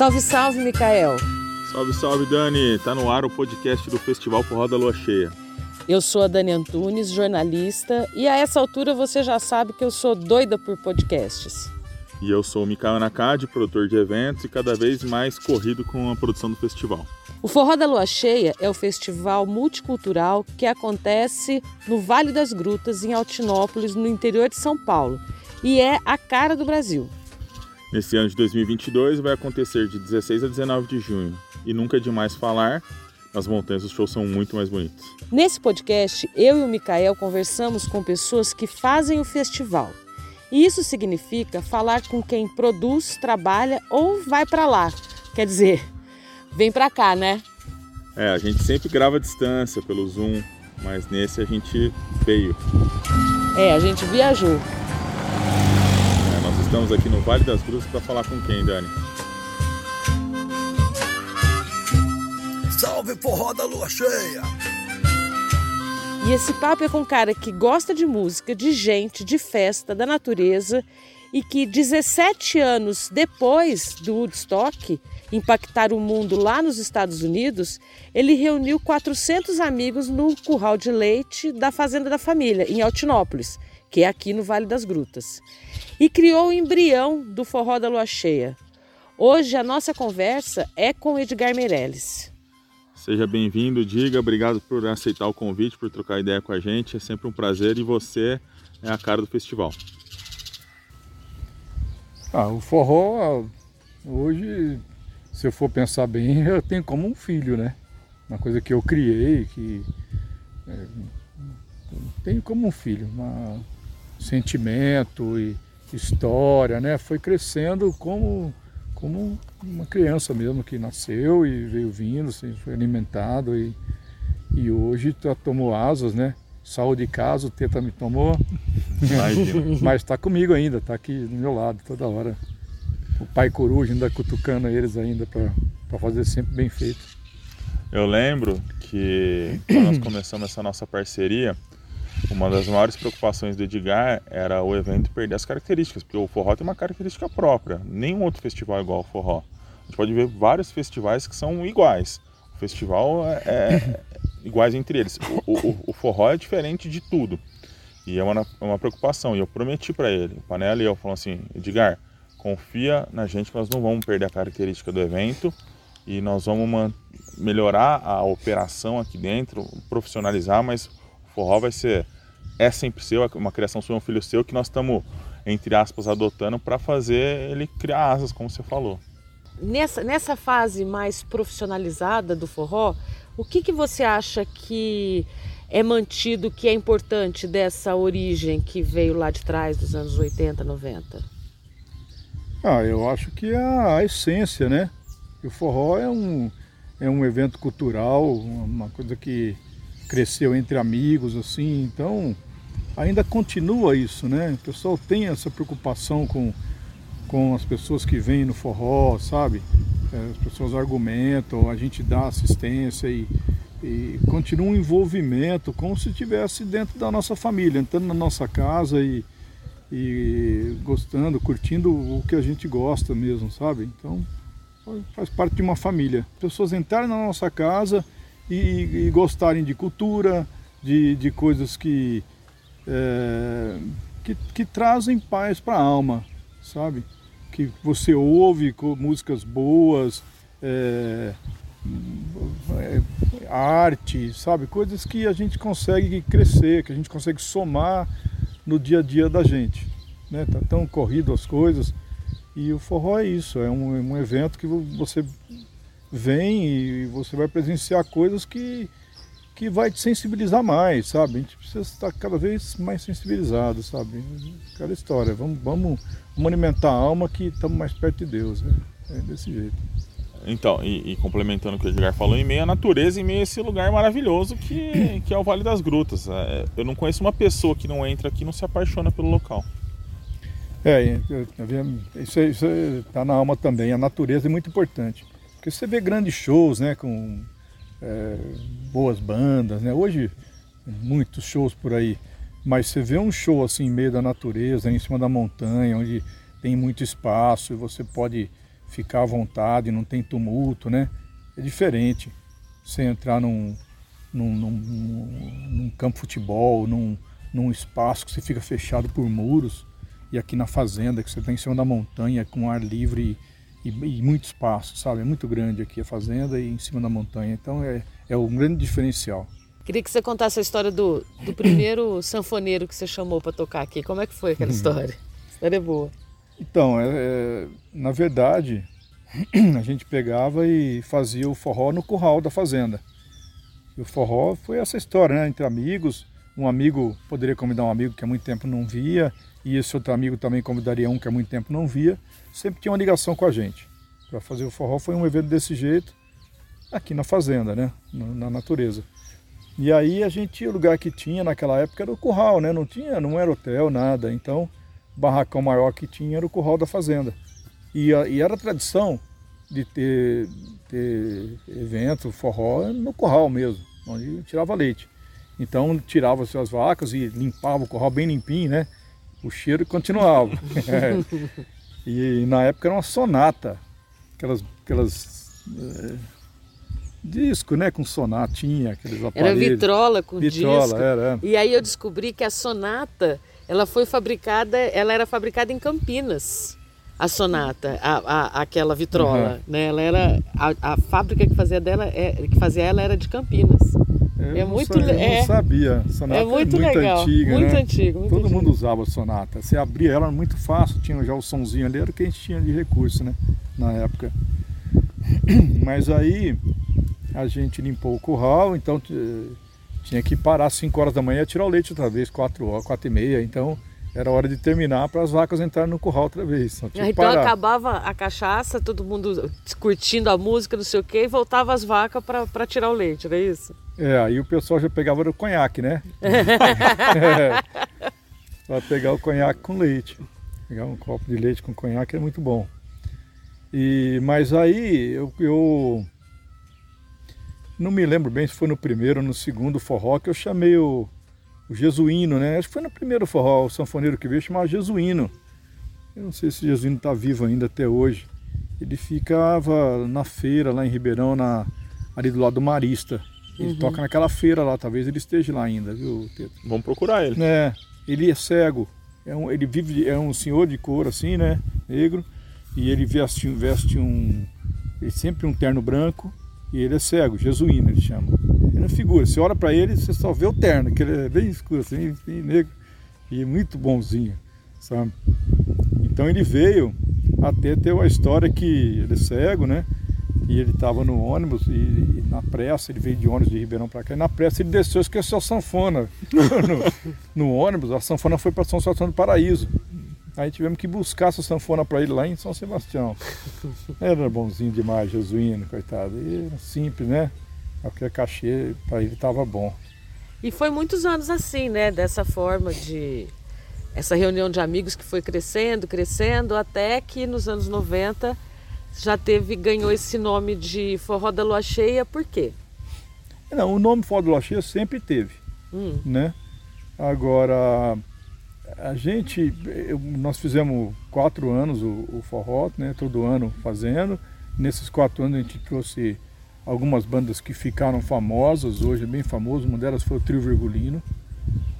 Salve, salve, Micael. Salve, salve, Dani. Tá no ar o podcast do Festival Forró da Lua Cheia. Eu sou a Dani Antunes, jornalista, e a essa altura você já sabe que eu sou doida por podcasts. E eu sou o Mikael Nakad, produtor de eventos e cada vez mais corrido com a produção do festival. O Forró da Lua Cheia é o festival multicultural que acontece no Vale das Grutas, em Altinópolis, no interior de São Paulo, e é a cara do Brasil. Nesse ano de 2022 vai acontecer de 16 a 19 de junho. E nunca é demais falar, nas montanhas os shows são muito mais bonitos. Nesse podcast, eu e o Mikael conversamos com pessoas que fazem o festival. E isso significa falar com quem produz, trabalha ou vai para lá. Quer dizer, vem para cá, né? É, a gente sempre grava à distância pelo Zoom, mas nesse a gente veio. É, a gente viajou. Estamos aqui no Vale das Cruzes para falar com quem, Dani? Salve forró da lua cheia! E esse papo é com um cara que gosta de música, de gente, de festa, da natureza e que 17 anos depois do Woodstock impactar o mundo lá nos Estados Unidos, ele reuniu 400 amigos no curral de leite da Fazenda da Família, em Altinópolis, que é aqui no Vale das Grutas, e criou o embrião do Forró da Lua Cheia. Hoje a nossa conversa é com Edgar Meirelles. Seja bem-vindo, diga, obrigado por aceitar o convite, por trocar ideia com a gente, é sempre um prazer e você é a cara do festival. Ah, o forró, hoje, se eu for pensar bem, eu tenho como um filho, né? Uma coisa que eu criei, que é, tenho como um filho, um sentimento e história, né? Foi crescendo como, como uma criança mesmo que nasceu e veio vindo, assim, foi alimentado e, e hoje tá, tomou asas, né? Saúde de casa, o Teta me tomou. Mas está comigo ainda, está aqui do meu lado toda hora. O pai coruja ainda cutucando eles ainda para fazer sempre bem feito. Eu lembro que quando nós começamos essa nossa parceria, uma das maiores preocupações do Edgar era o evento perder as características, porque o forró tem uma característica própria. Nenhum outro festival é igual ao forró. A gente pode ver vários festivais que são iguais. O festival é, é iguais entre eles. O, o, o, forró é diferente de tudo. E é uma, é uma preocupação. E eu prometi para ele, o Panela e eu, falando assim, Edgar, confia na gente que nós não vamos perder a característica do evento e nós vamos melhorar a operação aqui dentro, profissionalizar, mas forró vai ser, é sempre seu, é uma criação sua, um filho seu, que nós estamos, entre aspas, adotando para fazer ele criar asas, como você falou. Nessa, nessa fase mais profissionalizada do forró, o que, que você acha que é mantido, que é importante dessa origem que veio lá de trás, dos anos 80, 90? Ah, eu acho que é a essência, né? O forró é um, é um evento cultural, uma coisa que cresceu entre amigos, assim, então ainda continua isso, né? O pessoal tem essa preocupação com, com as pessoas que vêm no forró, sabe? É, as pessoas argumentam, a gente dá assistência e, e continua um envolvimento como se estivesse dentro da nossa família, entrando na nossa casa e, e gostando, curtindo o que a gente gosta mesmo, sabe? Então faz parte de uma família. Pessoas entrarem na nossa casa e, e gostarem de cultura, de, de coisas que, é, que, que trazem paz para a alma, sabe? que você ouve músicas boas, é, é, arte, sabe? Coisas que a gente consegue crescer, que a gente consegue somar no dia a dia da gente. Né? Tá tão corrido as coisas. E o forró é isso, é um, é um evento que você vem e você vai presenciar coisas que que vai te sensibilizar mais, sabe? A gente precisa estar cada vez mais sensibilizado, sabe? Aquela história, vamos, vamos, vamos alimentar a alma que estamos mais perto de Deus, né? É desse jeito. Então, e, e, complementando o que o Edgar falou, em meio à natureza, em meio a esse lugar maravilhoso que, que é o Vale das Grutas. É, eu não conheço uma pessoa que não entra aqui e não se apaixona pelo local. É, isso, isso está na alma também. A natureza é muito importante. Porque você vê grandes shows, né, com é, boas bandas, né? Hoje, muitos shows por aí, mas você vê um show assim, em meio da natureza, em cima da montanha, onde tem muito espaço e você pode ficar à vontade, não tem tumulto, né? É diferente você entrar num, num, num, num campo de futebol, num, num espaço que você fica fechado por muros, e aqui na fazenda, que você está em cima da montanha, com ar livre e, e, muito espaço, sabe? É muito grande aqui a fazenda e em cima da montanha. Então é, é um grande diferencial. Queria que você contasse a história do, do primeiro sanfoneiro que você chamou para tocar aqui. Como é que foi aquela história? A história é boa. Então, é, é, na verdade, a gente pegava e fazia o forró no curral da fazenda. E o forró foi essa história, né? Entre amigos, um amigo poderia convidar um amigo que há muito tempo não via, e esse outro amigo também convidaria um que há muito tempo não via. Sempre tinha uma ligação com a gente. Para fazer o forró foi um evento desse jeito, aqui na fazenda, né? Na natureza. E aí a gente, o lugar que tinha naquela época era o curral, né? Não tinha, não era hotel, nada. Então barracão maior que tinha era o curral da fazenda. E, e era tradição de ter, ter evento, forró, no curral mesmo, onde tirava leite. Então tirava as vacas e limpava o curral bem limpinho, né? O cheiro continuava. E na época era uma sonata, aquelas, aquelas é, disco, né, com sonatinha, aqueles aparelhos. Era vitrola com vitrola, disco. Era, E aí eu descobri que a sonata ela foi fabricada, ela era fabricada em Campinas, a Sonata, a, a aquela vitrola, uhum. né? Ela era a, a, fábrica que fazia dela, é, que fazia ela era de Campinas. Eu é muito, sabia, eu é, não sabia. Sonata é muito, é muito legal, antiga, muito né? antigo. Muito Todo antigo. mundo usava a Sonata. Você abria ela muito fácil, tinha já o sonzinho ali, era o que a gente tinha de recurso, né? Na época. Mas aí a gente limpou o curral, então tinha que parar às 5 horas da manhã e tirar o leite outra vez, 4 horas, 4 e meia. Então era hora de terminar para as vacas entrarem no curral outra vez. então acabava a cachaça, todo mundo curtindo a música, não sei o quê, e voltava as vacas para tirar o leite, era isso? É, aí o pessoal já pegava o conhaque, né? é, para pegar o conhaque com leite. Pegar um copo de leite com conhaque é muito bom. E, mas aí eu, eu não me lembro bem se foi no primeiro ou no segundo forró que eu chamei o, o Jesuíno, né? Acho que foi no primeiro forró, o sanfoneiro que veio chamava Jesuíno. Eu não sei se o Jesuíno está vivo ainda até hoje. Ele ficava na feira lá em Ribeirão, na, ali do lado do Marista. Ele uhum. toca naquela feira lá, talvez ele esteja lá ainda, viu, Teto? Vamos procurar ele. É, ele é cego. É um, ele vive, é um senhor de cor assim, né? Negro. E ele veste, veste um. Ele sempre um terno branco e ele é cego, jesuíno ele chama. Ele é figura, você olha para ele você só vê o terno, que ele é bem escuro, assim, bem negro, e muito bonzinho, sabe? Então ele veio até ter uma história que ele é cego, né? E ele estava no ônibus e, e, na pressa, ele veio de ônibus de Ribeirão para cá, e na pressa ele desceu e esqueceu a sanfona no, no ônibus, a sanfona foi para São Sebastião do Paraíso. Aí tivemos que buscar essa sanfona para ele lá em São Sebastião. Era bonzinho demais, jesuíno, coitado. E era simples, né? Qualquer cachê para ele estava bom. E foi muitos anos assim, né? Dessa forma de. Essa reunião de amigos que foi crescendo, crescendo, até que nos anos 90 já teve, ganhou esse nome de Forró da Lua Cheia, por quê? Não, o nome Forró da Lua Cheia sempre teve, hum. né? Agora, a gente, eu, nós fizemos quatro anos o, o forró, né, todo ano fazendo. Nesses quatro anos a gente trouxe algumas bandas que ficaram famosas, hoje bem famoso, uma delas foi o Trio Virgulino,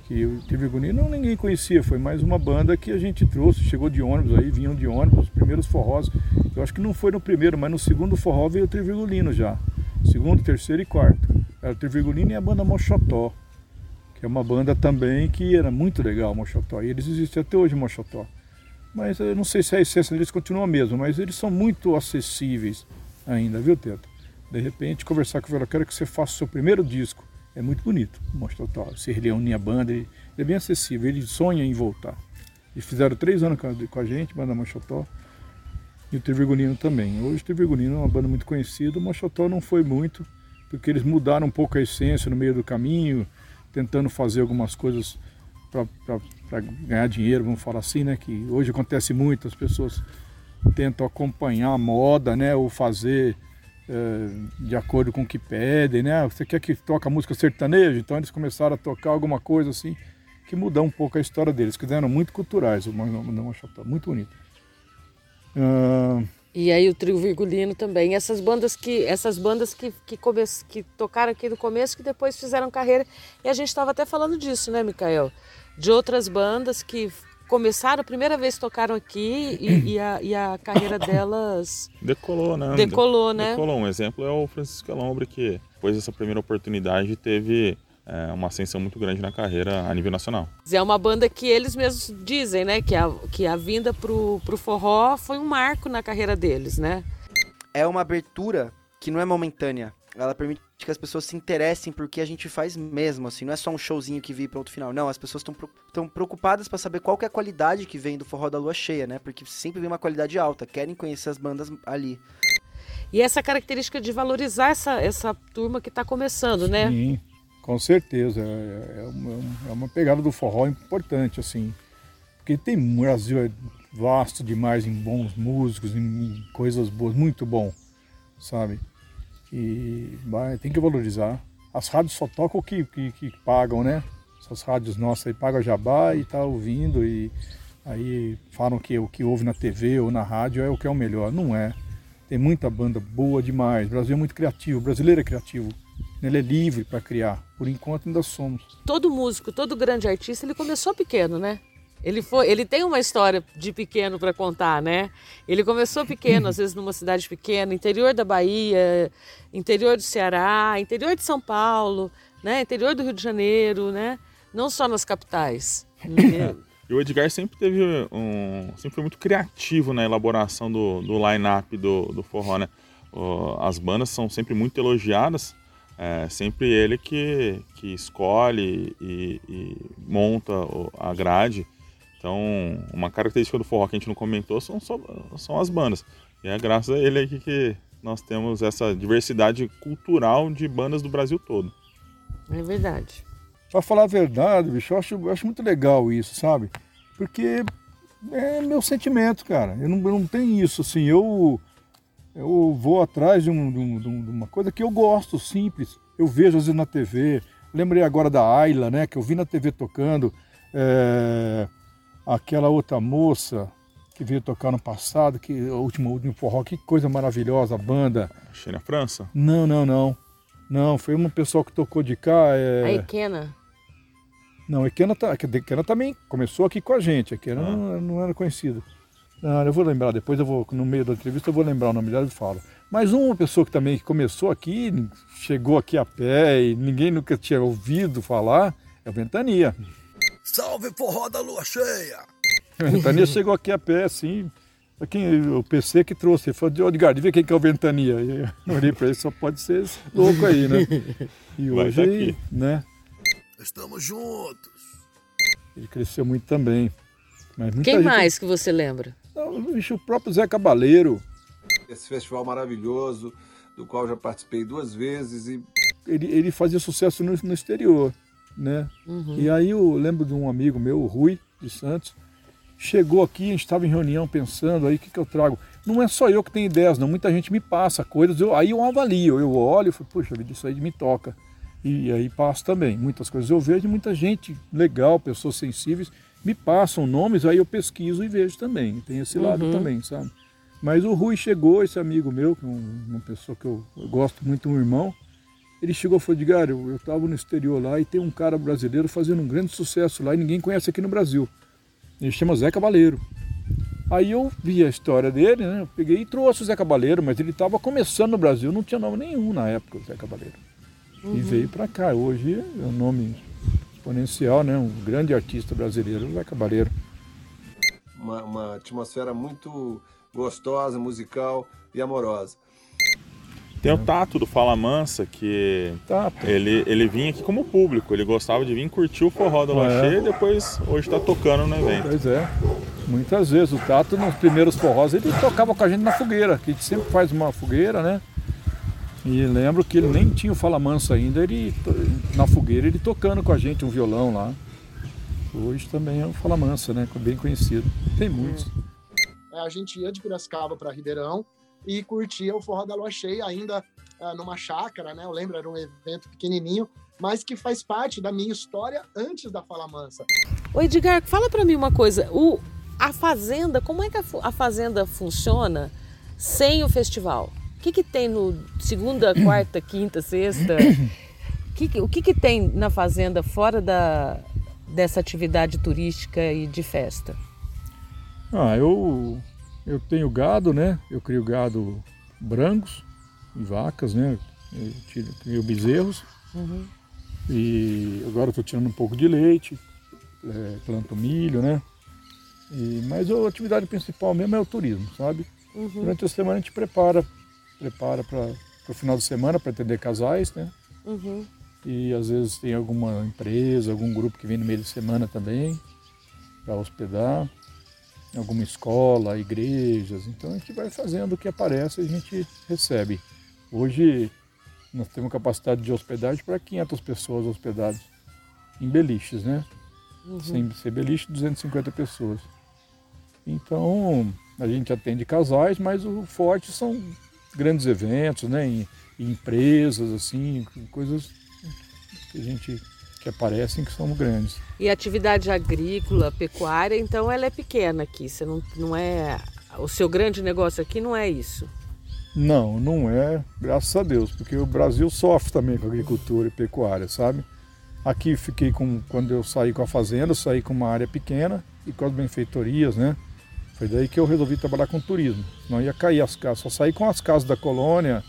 que o Trio Virgulino ninguém conhecia, foi mais uma banda que a gente trouxe, chegou de ônibus aí, vinham de ônibus, os primeiros forrós, eu acho que não foi no primeiro, mas no segundo forró veio o Trio Virgulino já, segundo, terceiro e quarto, era o Trio Virgulino e a banda Mochotó, que é uma banda também que era muito legal, Mochotó. E eles existem até hoje, Mochotó. Mas eu não sei se a essência deles continua a mesma, mas eles são muito acessíveis ainda, viu, Teto? De repente, conversar com o eu quero que você faça o seu primeiro disco. É muito bonito, Mochotó. Se reúne a banda, ele, é bem acessível, ele sonha em voltar. Eles fizeram três anos com a gente, banda Mochotó. E o Trivirgulino também. Hoje o Trivirgulino é uma banda muito conhecida, o Mochotó não foi muito, porque eles mudaram um pouco a essência no meio do caminho, tentando fazer algumas coisas para ganhar dinheiro, vamos falar assim, né? Que hoje acontece muito, as pessoas tentam acompanhar a moda, né? Ou fazer de acordo com o que pedem, né? Você quer que toque música sertaneja? Então eles começaram a tocar alguma coisa assim que mudou um pouco a história deles, que eram muito culturais, muito bonito. Uh, E aí o trio virgulino também. Essas bandas que essas bandas que que, come, que tocaram aqui no começo que depois fizeram carreira. E a gente estava até falando disso, né, Micael? De outras bandas que começaram, a primeira vez tocaram aqui e, e, a, e a carreira delas decolou, né? Decolou, né? Decolou. Um exemplo é o Francisco Alombre, que depois dessa primeira oportunidade teve é, uma ascensão muito grande na carreira a nível nacional. É uma banda que eles mesmos dizem, né, que a, que a vinda pro, pro forró foi um marco na carreira deles, né? É uma abertura que não é momentânea. Ela permite que as pessoas se interessem por que a gente faz mesmo, assim, não é só um showzinho que vi pronto final. Não, as pessoas estão preocupadas para saber qual é a qualidade que vem do forró da lua cheia, né? Porque sempre vem uma qualidade alta, querem conhecer as bandas ali. E essa característica de valorizar essa, essa turma que está começando, né? Sim, com certeza. É, é, uma, é uma pegada do forró importante, assim. Porque tem o Brasil é vasto demais em bons músicos, em coisas boas, muito bom, sabe? E vai, tem que valorizar. As rádios só tocam o que, que, que pagam, né? Essas rádios nossas aí pagam jabá e tá ouvindo e aí falam que o que ouve na TV ou na rádio é o que é o melhor. Não é. Tem muita banda boa demais. O Brasil é muito criativo, o brasileiro é criativo. Ele é livre para criar. Por enquanto ainda somos. Todo músico, todo grande artista, ele começou pequeno, né? Ele foi, ele tem uma história de pequeno para contar, né? Ele começou pequeno, às vezes numa cidade pequena, interior da Bahia, interior do Ceará, interior de São Paulo, né? Interior do Rio de Janeiro, né? Não só nas capitais. E o Edgar sempre teve um. sempre foi muito criativo na elaboração do, do line-up do, do forró, né? as bandas são sempre muito elogiadas. É sempre ele que, que escolhe e, e monta a grade. Então, uma característica do forró que a gente não comentou são, são as bandas. E é graças a ele aqui que nós temos essa diversidade cultural de bandas do Brasil todo. É verdade. Pra falar a verdade, bicho, eu acho, eu acho muito legal isso, sabe? Porque é meu sentimento, cara. Eu não, eu não tenho isso, assim. Eu, eu vou atrás de, um, de, um, de, uma coisa que eu gosto, simples. Eu vejo às vezes na TV. Lembrei agora da Ayla, né? Que eu vi na TV tocando. É, aquela outra moça que veio tocar no passado, que o último, último forró, que coisa maravilhosa, a banda. Achei na França? Não, não, não. Não, foi uma pessoa que tocou de cá. É... A Ikena. Não, a Ikena, tá, a Ikena também começou aqui com a gente. A Ikena ah. não, não, era conhecida. Não, eu vou lembrar, depois eu vou, no meio da entrevista, eu vou lembrar o nome dela e falo. Mas uma pessoa que também começou aqui, chegou aqui a pé e ninguém nunca tinha ouvido falar, é o Ventania. Salve forró da lua cheia! A Ventania chegou aqui a pé, assim, quem, o PC que trouxe, ele falou, de Edgar, vê quem que é o Ventania. E eu olhei para ele, só pode ser esse louco aí, né? E tá hoje, né? Estamos juntos. Ele cresceu muito também. Quem gente... mais que você lembra? O próprio Zé Cabaleiro. Esse festival maravilhoso, do qual já participei duas vezes. E... Ele, ele fazia sucesso no, no exterior, né? Uhum. E aí eu lembro de um amigo meu, o Rui de Santos, chegou aqui, a gente estava em reunião pensando aí o que, que eu trago. Não é só eu que tenho ideias, não. Muita gente me passa coisas, eu, aí eu avalio, eu olho e falo, puxa vida, isso aí me toca. E aí passo também. Muitas coisas eu vejo, muita gente legal, pessoas sensíveis, me passam nomes, aí eu pesquiso e vejo também. Tem esse lado uhum. também, sabe? Mas o Rui chegou, esse amigo meu, que é uma pessoa que eu, eu gosto muito, um irmão, ele chegou e falou, Edgar, eu estava no exterior lá e tem um cara brasileiro fazendo um grande sucesso lá e ninguém conhece aqui no Brasil. Ele chama Zé Cabaleiro. Aí eu vi a história dele, né? Eu peguei e trouxe o Zé Cabaleiro, mas ele estava começando no Brasil, não tinha nome nenhum na época, o Zé Cabaleiro. Uhum. E veio para cá. Hoje é um nome exponencial, né? Um grande artista brasileiro, o Zé Cabaleiro. Uma, uma atmosfera muito gostosa, musical e amorosa. Tem o Tato do Fala Mansa, que Tato. Ele, ele vinha aqui como público, ele gostava de vir curtir o forró da Lua é. e depois hoje está tocando no evento. Pois é, muitas vezes. O Tato nos primeiros forrós ele tocava com a gente na fogueira, que a gente sempre faz uma fogueira, né? E lembro que ele nem tinha o Fala Mansa ainda, ele na fogueira ele tocando com a gente um violão lá. Hoje também é o Fala Mansa, né? Bem conhecido. Tem muitos. É, a gente ia de Piracicaba para Ribeirão e curtia o Forró da Lua Cheia ainda uh, numa chácara, né? Eu lembro, era um evento pequenininho, mas que faz parte da minha história antes da Fala Mansa. Oi, Edgar, fala para mim uma coisa. O, a Fazenda, como é que a, a Fazenda funciona? sem o festival? O que, que tem no segunda, quarta, quinta, sexta? Que, o que, que tem na fazenda fora da, dessa atividade turística e de festa? Ah, eu, eu tenho gado, né? Eu crio gado brancos e vacas, né? Eu tiro- crio bezerros. Uhum. E agora estou tirando um pouco de leite, é, planto milho, né? E, mas a atividade principal mesmo é o turismo, sabe? Uhum. Durante a semana a gente prepara, prepara para o final de semana para atender casais, né? Uhum. E às vezes tem alguma empresa, algum grupo que vem no meio de semana também para hospedar, alguma escola, igrejas. Então a gente vai fazendo o que aparece a gente recebe. Hoje nós temos capacidade de hospedagem para 500 pessoas hospedadas em beliches, né? Sem ser beliche, 250 pessoas. Então a gente atende casais, mas o forte são grandes eventos, né? Em, em empresas, assim, coisas que a gente que aparecem que são grandes. E a atividade agrícola, pecuária, então ela é pequena aqui. Você não, não é. O seu grande negócio aqui não é isso. Não, não é, graças a Deus, porque o Brasil sofre também com agricultura e pecuária, sabe? Aqui fiquei com, quando eu saí com a fazenda, eu saí com uma área pequena e com as benfeitorias, né? Foi daí que eu resolvi trabalhar com turismo. Não ia cair as casas, só saí com as casas da colônia,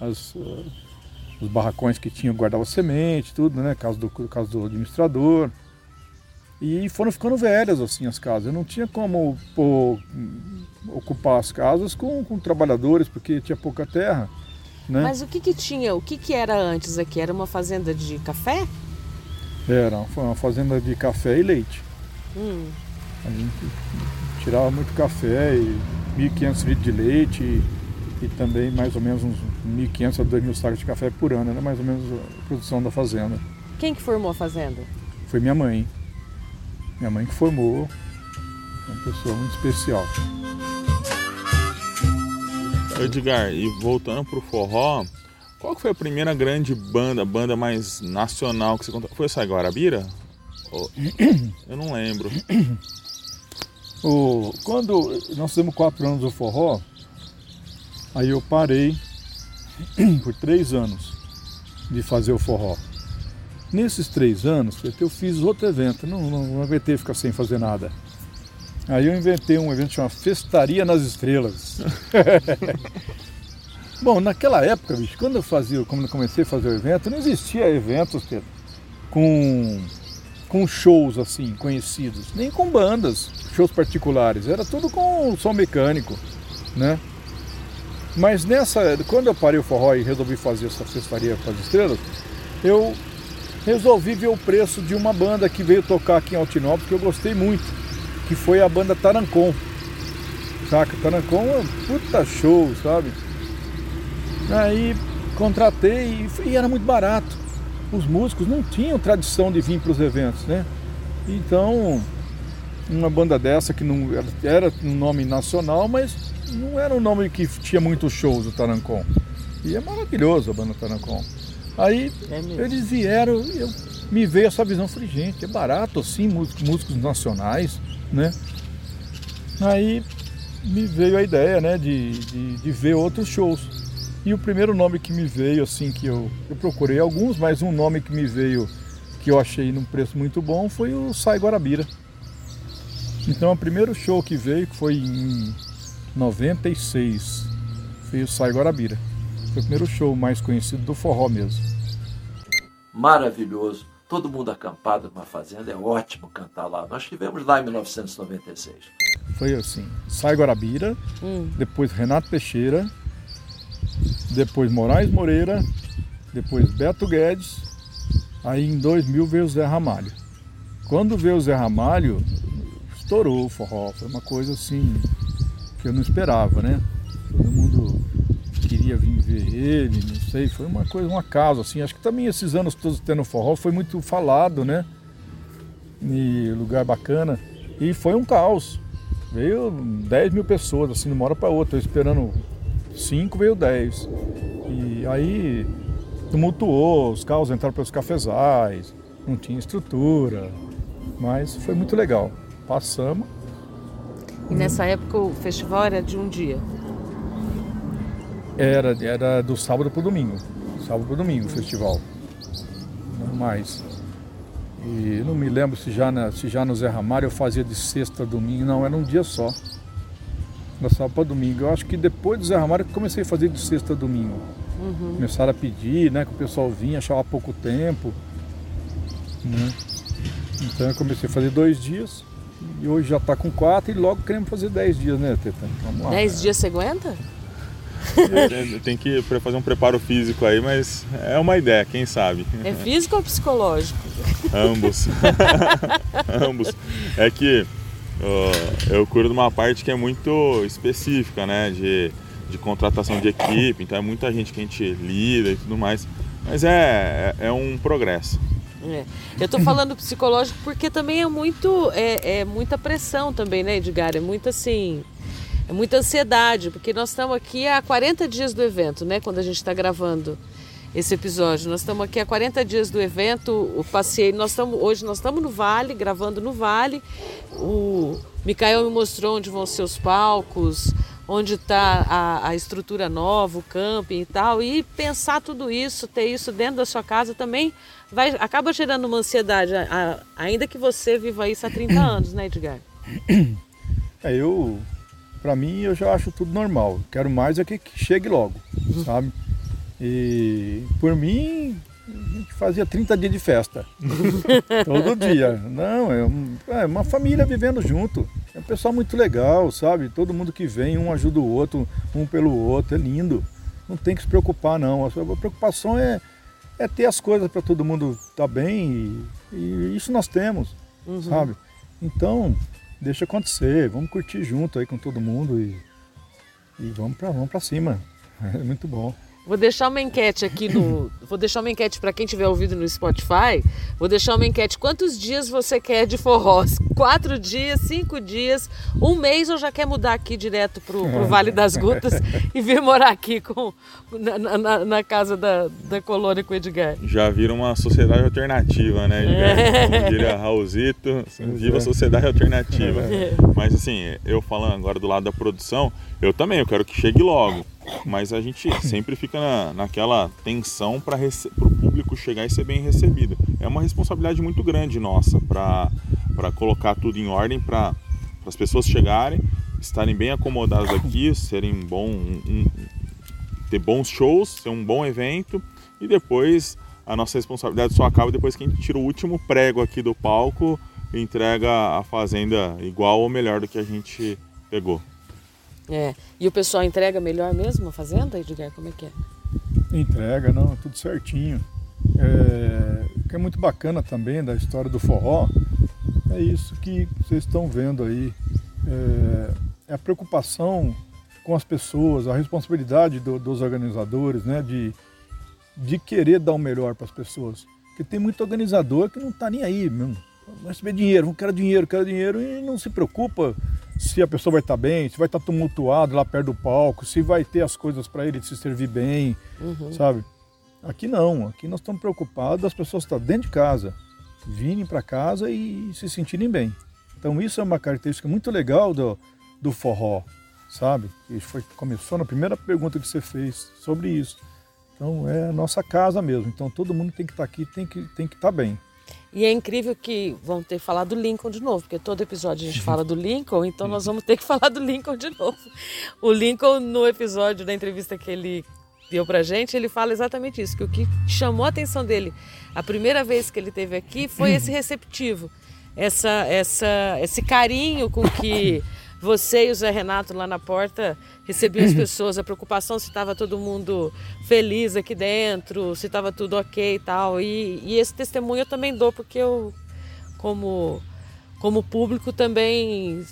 as, os barracões que tinham guardava semente, tudo, né? Casa do, casa do administrador. E foram ficando velhas assim as casas. Eu não tinha como hum, ocupar as casas com, com trabalhadores, porque tinha pouca terra. Né? Mas o que, que tinha? O que, que era antes aqui? Era uma fazenda de café? Era foi uma fazenda de café e leite. Hum. A gente tirava muito café e 1.500 litros de leite e, e também mais ou menos uns 1.500 a 2.000 sacos de café por ano. Era mais ou menos a produção da fazenda. Quem que formou a fazenda? Foi minha mãe. Minha mãe que formou. Uma pessoa muito especial. Edgar, e voltando pro forró, qual que foi a primeira grande banda, banda mais nacional que você contou? Foi essa Guarabira? Ou- Eu não lembro. O, quando nós fizemos quatro anos do forró, aí eu parei por três anos de fazer o forró. Nesses três anos, eu fiz outro evento, não, não, não aguentei ficar sem fazer nada. Aí eu inventei um evento chamado Festaria nas Estrelas. Bom, naquela época, bicho, quando eu fazia, quando eu comecei a fazer o evento, não existia eventos Pedro, com com shows assim conhecidos, nem com bandas, shows particulares, era tudo com som mecânico, né? Mas nessa, quando eu parei o forró e resolvi fazer essa festaria com as estrelas, eu resolvi ver o preço de uma banda que veio tocar aqui em Altinópolis que eu gostei muito, que foi a banda Tarancon. Saca? Tarancon é um puta show, sabe? Aí contratei e, e era muito barato os músicos não tinham tradição de vir para os eventos, né? Então, uma banda dessa que não era, era um nome nacional, mas não era um nome que tinha muitos shows o Tarancon. E é maravilhoso a banda Tarancon. Aí É eles vieram e eu, me veio essa visão, falei, gente, é barato assim, músicos, músicos nacionais, né? Aí me veio a ideia, né, de, de, de ver outros shows. E o primeiro nome que me veio, assim, que eu, eu procurei alguns, mas um nome que me veio, que eu achei num preço muito bom, foi o Sai Guarabira. Então, o primeiro show que veio, que foi em 96, foi o Sai Guarabira. Foi o primeiro show mais conhecido do forró mesmo. maravilhoso. Todo mundo acampado numa fazenda, é ótimo cantar lá. Nós estivemos lá em 1996. Foi assim, Sai Guarabira, Hum. depois Renato Teixeira, depois Moraes Moreira, depois Beto Guedes, aí em 2000 veio o Zé Ramalho. Quando veio o Zé Ramalho, estourou o forró, foi uma coisa assim que eu não esperava, né? Todo mundo queria vir ver ele, não sei, foi uma coisa, um acaso, assim. Acho que também esses anos todos tendo forró foi muito falado, né? E lugar bacana. E foi um caos. Veio 10 mil pessoas, assim, de uma hora para outra. Eu esperando 5, veio 10. E aí tumultuou, os carros entraram pelos cafezais, não tinha estrutura. Mas foi muito legal. Passamos. E nessa época o festival era de um dia. Era, era do sábado para o domingo. Sábado para domingo o festival. Não mais. E não me lembro se já, na, se já no Zé Ramalho eu fazia de sexta a domingo. Não, era um dia só. Da sábado para domingo. Eu acho que depois do Zé Ramalho que comecei a fazer de sexta a domingo. Uhum. Começaram a pedir, né? Que o pessoal vinha, achava pouco tempo. Né? Então eu comecei a fazer dois dias. E hoje já está com quatro e logo queremos fazer dez dias, né, Teta? Vamos lá. Dez dias você aguenta? Tem- Tem que fazer um preparo físico aí, mas é uma ideia, quem sabe. É físico ou psicológico? Ambos. Ambos. É que ó, eu curo de uma parte que é muito específica, né? De, de contratação de equipe, então é muita gente que a gente lida e tudo mais. Mas é, é, é um progresso. É. Eu tô falando psicológico porque também é muito é, é muita pressão também, né, Edgar? É muito assim, é muita ansiedade, porque nós estamos aqui há 40 dias do evento, né, quando a gente está gravando esse episódio. Nós estamos aqui há 40 dias do evento, o passeio, nós estamos hoje nós estamos no Vale, gravando no Vale. O Mikael me mostrou onde vão ser os palcos, onde está a, a estrutura nova, o camping e tal, e pensar tudo isso, ter isso dentro da sua casa também vai acaba gerando uma ansiedade, a- a- ainda que você viva isso há 30 anos, né, Edgar? É, eu, pra mim, eu já acho tudo normal. Quero mais é que, que chegue logo, sabe? E por mim, a gente fazia 30 dias de festa. Todo dia. Não, é, um- é uma família vivendo junto. É um pessoal muito legal, sabe? Todo mundo que vem, um ajuda o outro, um pelo outro. É lindo. Não tem que se preocupar, não. A sua preocupação é, é ter as coisas para todo mundo estar bem e, e isso nós temos, sabe? Então, deixa acontecer, vamos curtir junto aí com todo mundo e, e vamos para vamos pra cima. É muito bom. Vou deixar uma enquete aqui no. Vou deixar uma enquete para quem tiver ouvido no Spotify. Vou deixar uma enquete. Quantos dias você quer de forró? Quatro dias, cinco dias, um mês ou já quer mudar aqui direto pro, pro Vale das Gutas e vir morar aqui com, na, na- na casa da, da colônia com o Edgar? Já vira uma sociedade alternativa, né? Edgar? Como diria Raulzito, viva a sociedade alternativa. Mas assim, eu falando agora do lado da produção, eu também, eu quero que chegue logo. Mas a gente sempre fica na, naquela tensão para o público chegar e ser bem recebido. É uma responsabilidade muito grande nossa para colocar tudo em ordem, para as pessoas chegarem, estarem bem acomodadas aqui, serem bom, um- um- ter bons shows, ser um bom evento e depois a nossa responsabilidade só acaba depois que a gente tira o último prego aqui do palco e entrega a fazenda igual ou melhor do que a gente pegou. É. E o pessoal entrega melhor mesmo a fazenda, Edgar? Como é que é? Entrega, não, tudo certinho. É, o que é muito bacana também da história do forró é isso que vocês estão vendo aí. É, é a preocupação com as pessoas, a responsabilidade do- dos organizadores, né? De, de querer dar o melhor para as pessoas. Porque tem muito organizador que não está nem aí mesmo. Vai receber dinheiro, quero dinheiro, quero dinheiro, e não se preocupa se a pessoa vai estar bem, se vai estar tumultuado lá perto do palco, se vai ter as coisas para ele se servir bem, sabe? Aqui não, aqui nós estamos preocupados das pessoas estar dentro de casa, virem para casa e se sentirem bem. Então isso é uma característica muito legal do, do forró, sabe? Isso foi, começou na primeira pergunta que você fez sobre isso. Então é a nossa casa mesmo. Então todo mundo tem que estar aqui, tem que tem que estar bem. E é incrível que vão ter falado do Lincoln de novo, porque todo episódio a gente fala do Lincoln, então nós vamos ter que falar do Lincoln de novo. O Lincoln, no episódio da entrevista que ele deu pra gente, ele fala exatamente isso, que o que chamou a atenção dele a primeira vez que ele esteve aqui foi esse receptivo, essa, essa, esse carinho com que você e o Zé Renato lá na porta recebiam as pessoas, a preocupação se estava todo mundo feliz aqui dentro, se estava tudo ok e tal. E, e esse testemunho eu também dou, porque eu, como, como público, também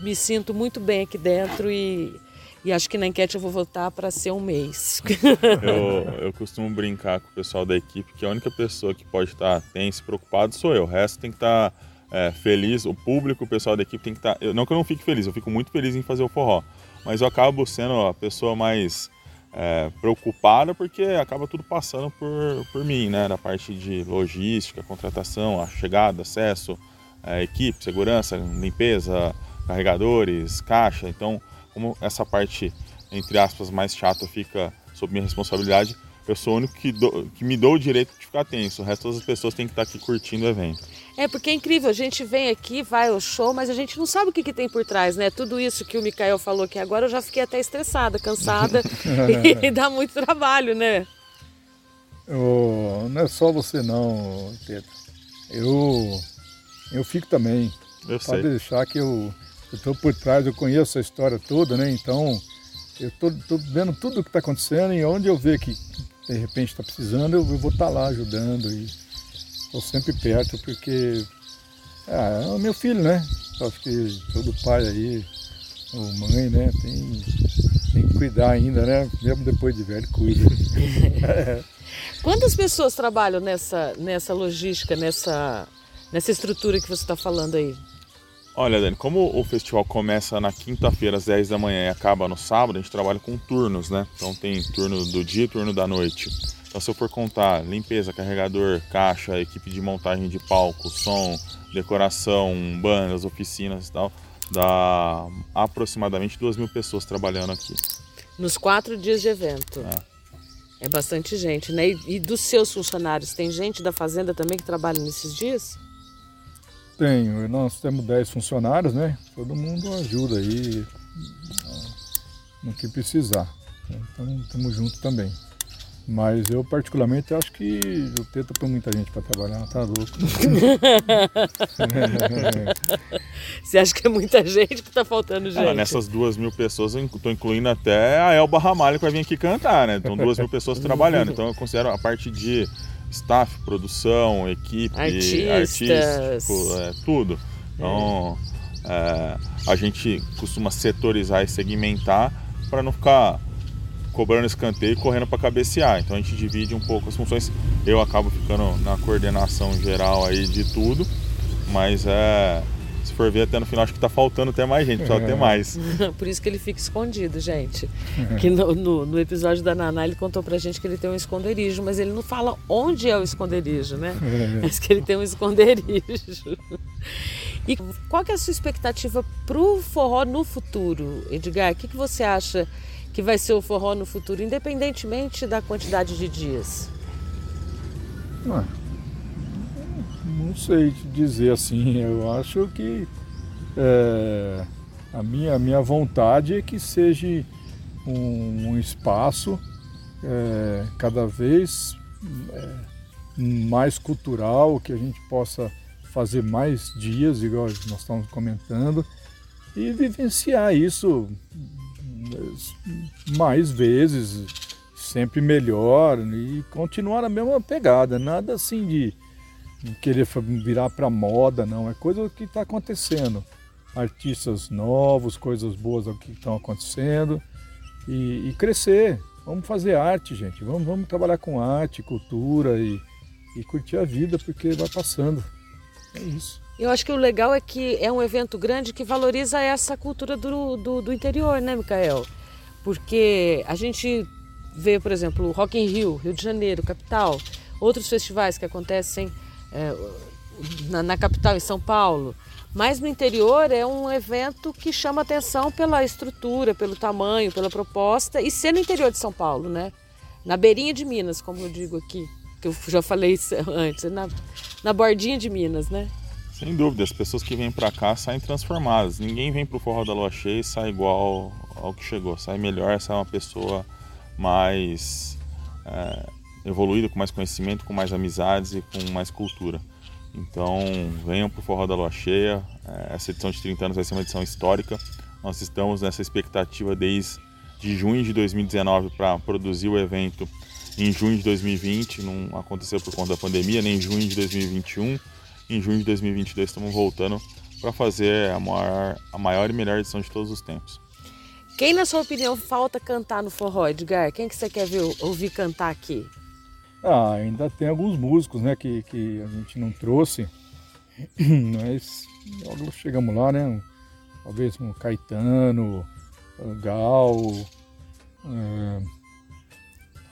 me sinto muito bem aqui dentro e, e acho que na enquete eu vou votar para ser um mês. Eu, eu costumo brincar com o pessoal da equipe que a única pessoa que pode estar tenso e preocupado sou eu. O resto tem que estar é, feliz, o público, o pessoal da equipe tem que estar. eu- não que eu não fique feliz, eu fico muito feliz em fazer o forró. Mas eu acabo sendo a pessoa mais é, preocupada porque acaba tudo passando por, por mim, né? Na parte de logística, contratação, a chegada, acesso, é, equipe, segurança, limpeza, carregadores, caixa. Então, como essa parte entre aspas, mais chato fica sob minha responsabilidade, eu sou o único que, do, que me dou o direito de ficar tenso. O resto das pessoas tem que estar aqui curtindo o evento. É, porque é incrível, a gente vem aqui, vai ao show, mas a gente não sabe o que, que tem por trás, né? Tudo isso que o Mikael falou aqui agora, eu já fiquei até estressada, cansada, e dá muito trabalho, né? Oh, não é só você não, Teta. Eu, eu fico também. Eu Pode sei. deixar que eu estou por trás, eu conheço a história toda, né? Então, eu estou vendo tudo o que está acontecendo e onde eu ver que de repente está precisando, eu vou estar lá ajudando e estou sempre perto, porque ah, é o meu filho, né? Acho que todo pai aí, ou mãe, né, tem, tem que cuidar ainda, né? Mesmo depois de velho, cuida. Quantas pessoas trabalham nessa, nessa logística, nessa, nessa estrutura que você está falando aí? Olha, Dani, como o festival começa na quinta-feira às 10 da manhã e acaba no sábado, a gente trabalha com turnos, né? Então tem turno do dia e turno da noite. Então se eu for contar limpeza, carregador, caixa, equipe de montagem de palco, som, decoração, bandas, oficinas e tal, dá aproximadamente duas mil pessoas trabalhando aqui. Nos quatro dias de evento. É. É bastante gente, né? E, e dos seus funcionários, tem gente da fazenda também que trabalha nesses dias? Tenho, nós temos 10 funcionários, né? Todo mundo ajuda aí no que precisar. Então estamos juntos também. Mas eu particularmente acho que o Teta põe muita gente para trabalhar, tá louco. Você acha que é muita gente que tá faltando gente? Ah, nessas duas mil pessoas eu estou incluindo até a Elba Ramalho que vai vir aqui cantar, né? Então duas mil pessoas trabalhando. Então eu considero a parte de staff, produção, equipe, Artistas. artístico, é, tudo. Então é, a gente costuma setorizar e segmentar para não ficar cobrando escanteio e correndo para cabecear. Então a gente divide um pouco as funções. Eu acabo ficando na coordenação geral aí de tudo, mas é for ver até no final acho que tá faltando até mais gente, precisa ter mais. Por isso que ele fica escondido, gente. Que no, no, no episódio da Naná ele contou pra gente que ele tem um esconderijo, mas ele não fala onde é o esconderijo, né? Mas que ele tem um esconderijo. E qual que é a sua expectativa pro forró no futuro, Edgar? O que, que você acha que vai ser o forró no futuro, independentemente da quantidade de dias? Não sei dizer assim, eu acho que é, a, minha, a minha vontade é que seja um, um espaço é, cada vez é, mais cultural, que a gente possa fazer mais dias, igual nós estamos comentando, e vivenciar isso mais vezes, sempre melhor e continuar na mesma pegada, nada assim de querer virar para moda, não, é coisa que está acontecendo. Artistas novos, coisas boas que estão acontecendo e, e, crescer. Vamos fazer arte, gente. Vamos, vamos trabalhar com arte, cultura e, e curtir a vida porque vai passando. É isso. Eu acho que o legal é que é um evento grande que valoriza essa cultura do, do, do interior, né, Micael? Porque a gente vê, por exemplo, o Rock in Rio, Rio de Janeiro, capital, outros festivais que acontecem é, na, na, capital, em São Paulo. Mas no interior é um evento que chama atenção pela estrutura, pelo tamanho, pela proposta e ser no interior de São Paulo, né? Na beirinha de Minas, como eu digo aqui, que eu já falei isso antes, na, na bordinha de Minas, né? Sem dúvida, as pessoas que vêm para cá saem transformadas. Ninguém vem pro Forró da Lua Cheia e sai igual ao que chegou. Sai melhor, sai uma pessoa mais é, evoluída, com mais conhecimento, com mais amizades e com mais cultura. Então, venham pro Forró da Lua Cheia. É, essa edição de 30 anos vai ser uma edição histórica. Nós estamos nessa expectativa desde de junho de 2019 para produzir o evento em junho de 2020. Não aconteceu por conta da pandemia, nem em junho de 2021 em junho de 2022 estamos voltando para fazer a maior, a maior e melhor edição de todos os tempos. Quem, na sua opinião, falta cantar no forró, Edgar? Quem que você quer ver, ouvir cantar aqui? Ah, ainda tem alguns músicos, né, que, que a gente não trouxe, mas logo chegamos lá, né, talvez um Caetano, Gal, é,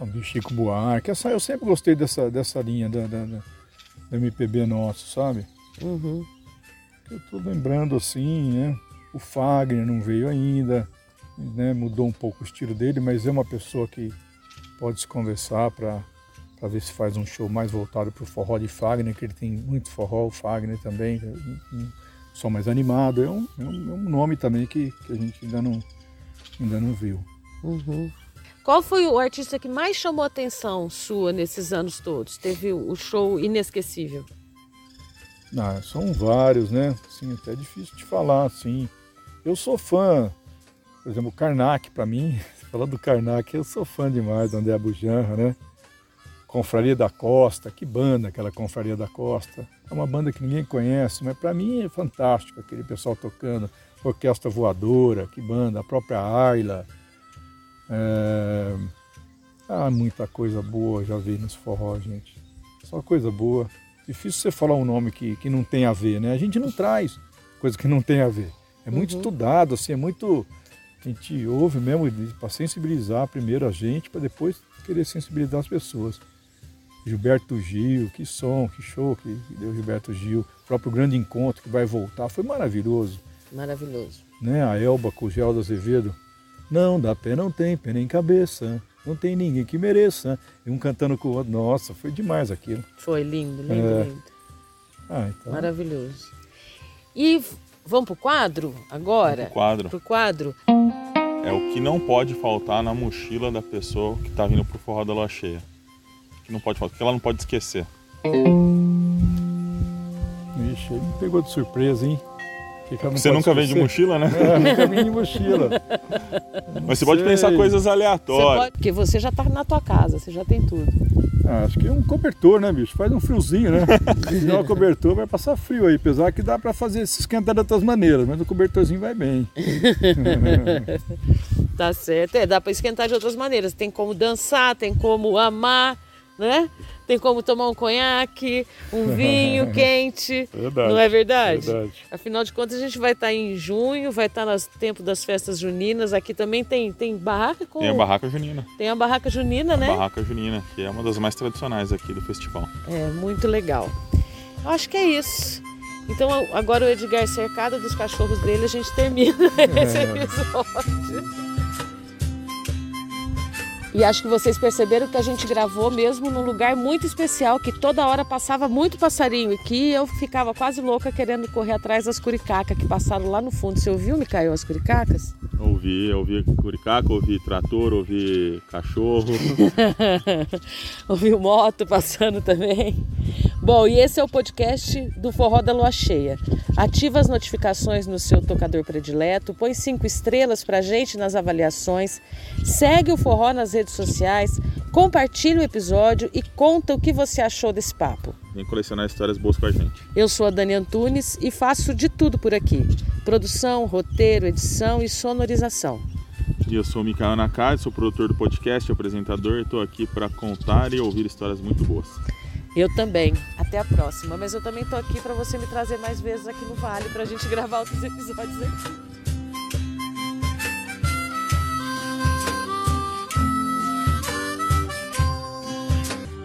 um Chico Buarque, essa, eu sempre gostei dessa, dessa linha da, da, da MPB nosso, sabe? Uhum. Eu tô lembrando assim, né? O Fagner não veio ainda. né, mudou um pouco o estilo dele, mas é uma pessoa que pode se conversar para para ver se faz um show mais voltado para o forró de Fagner, que ele tem muito forró, o Fagner também, um, um som mais animado. É um, é um, é um nome também que, que, a gente ainda não, ainda não viu. Uhum. Qual foi o artista que mais chamou a atenção sua nesses anos todos? Teve o show inesquecível? Ah, são vários, né? Assim, até é difícil de falar, assim. Eu sou fã, por exemplo, Karnak, para mim, falando do Karnak, eu sou fã demais do André Bujanra, né? Confraria da Costa, que banda aquela Confraria da Costa. É uma banda que ninguém conhece, mas para mim é fantástico aquele pessoal tocando. Orquestra Voadora, que banda, a própria Ayla. É... Ah, muita coisa boa já vi nos forró, gente. Só coisa boa. Difícil você falar um nome que, que não tem a ver, né? A gente não traz coisa que não tem a ver. É muito uhum. estudado, assim, é muito. A gente ouve mesmo para sensibilizar primeiro a gente, para depois querer sensibilizar as pessoas. Gilberto Gil, que som, que show que deu Gilberto Gil. O próprio Grande Encontro que vai voltar, foi maravilhoso. Maravilhoso. Né? A Elba com o Geraldo Azevedo. Não dá pé, não tem pé nem cabeça. Não tem ninguém que mereça. E um cantando com o outro. Nossa, foi demais aquilo. Foi lindo, lindo, é. lindo. Ah, então... Maravilhoso. E vamos pro quadro agora? Vamos pro quadro. Pro quadro. É o que não pode faltar na mochila da pessoa que tá vindo pro forró da lua cheia não pode faltar, que ela não pode esquecer? Ixi, me pegou de surpresa, hein? você nunca vem de mochila, né? É, nunca vim de mochila. Mas você pode pensar coisas aleatórias. Você pode, porque você já está na tua casa, você já tem tudo. Ah, acho que é um cobertor, né, bicho? Faz um friozinho, né? Se não é um cobertor, vai passar frio aí. Apesar que dá para fazer se esquentar de outras maneiras, mas o cobertorzinho vai bem. tá certo. É, dá para esquentar de outras maneiras. Tem como dançar, tem como amar né? Tem como tomar um conhaque, um vinho quente. Verdade, não é verdade? verdade? Afinal de contas, a gente vai estar em junho, vai estar no tempo das festas juninas. Aqui também tem, tem barraca com. Tem a barraca junina. Tem a barraca junina, né? A barraca junina, que é uma das mais tradicionais aqui do festival. É, muito legal. Acho que é isso. Então agora o Edgar cercado dos cachorros dele, a gente termina esse episódio. E acho que vocês perceberam que a gente gravou mesmo num lugar muito especial, que toda hora passava muito passarinho e que eu ficava quase louca querendo correr atrás das curicacas que passaram lá no fundo. Você ouviu, Micael, as curicacas? Ouvi, ouvi curicaca, ouvi trator, ouvi cachorro. ouvi moto passando também. Bom, e esse é o podcast do Forró da Lua Cheia. Ativa as notificações no seu tocador predileto, põe cinco estrelas pra gente nas avaliações, segue o Forró nas redes sociais, compartilha o episódio e conta o que você achou desse papo. Vem colecionar histórias boas com a gente. Eu sou a Dani Antunes e faço de tudo por aqui: produção, roteiro, edição e sonorização. E eu sou o Micael Nakad, sou produtor do podcast, apresentador e estou aqui para contar e ouvir histórias muito boas. Eu também. Até a próxima. Mas eu também tô aqui para você me trazer mais vezes aqui no Vale pra gente gravar outros episódios aqui.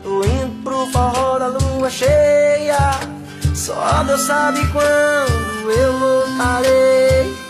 Tô indo pro forró da lua cheia. Só Deus sabe quando eu voltarei.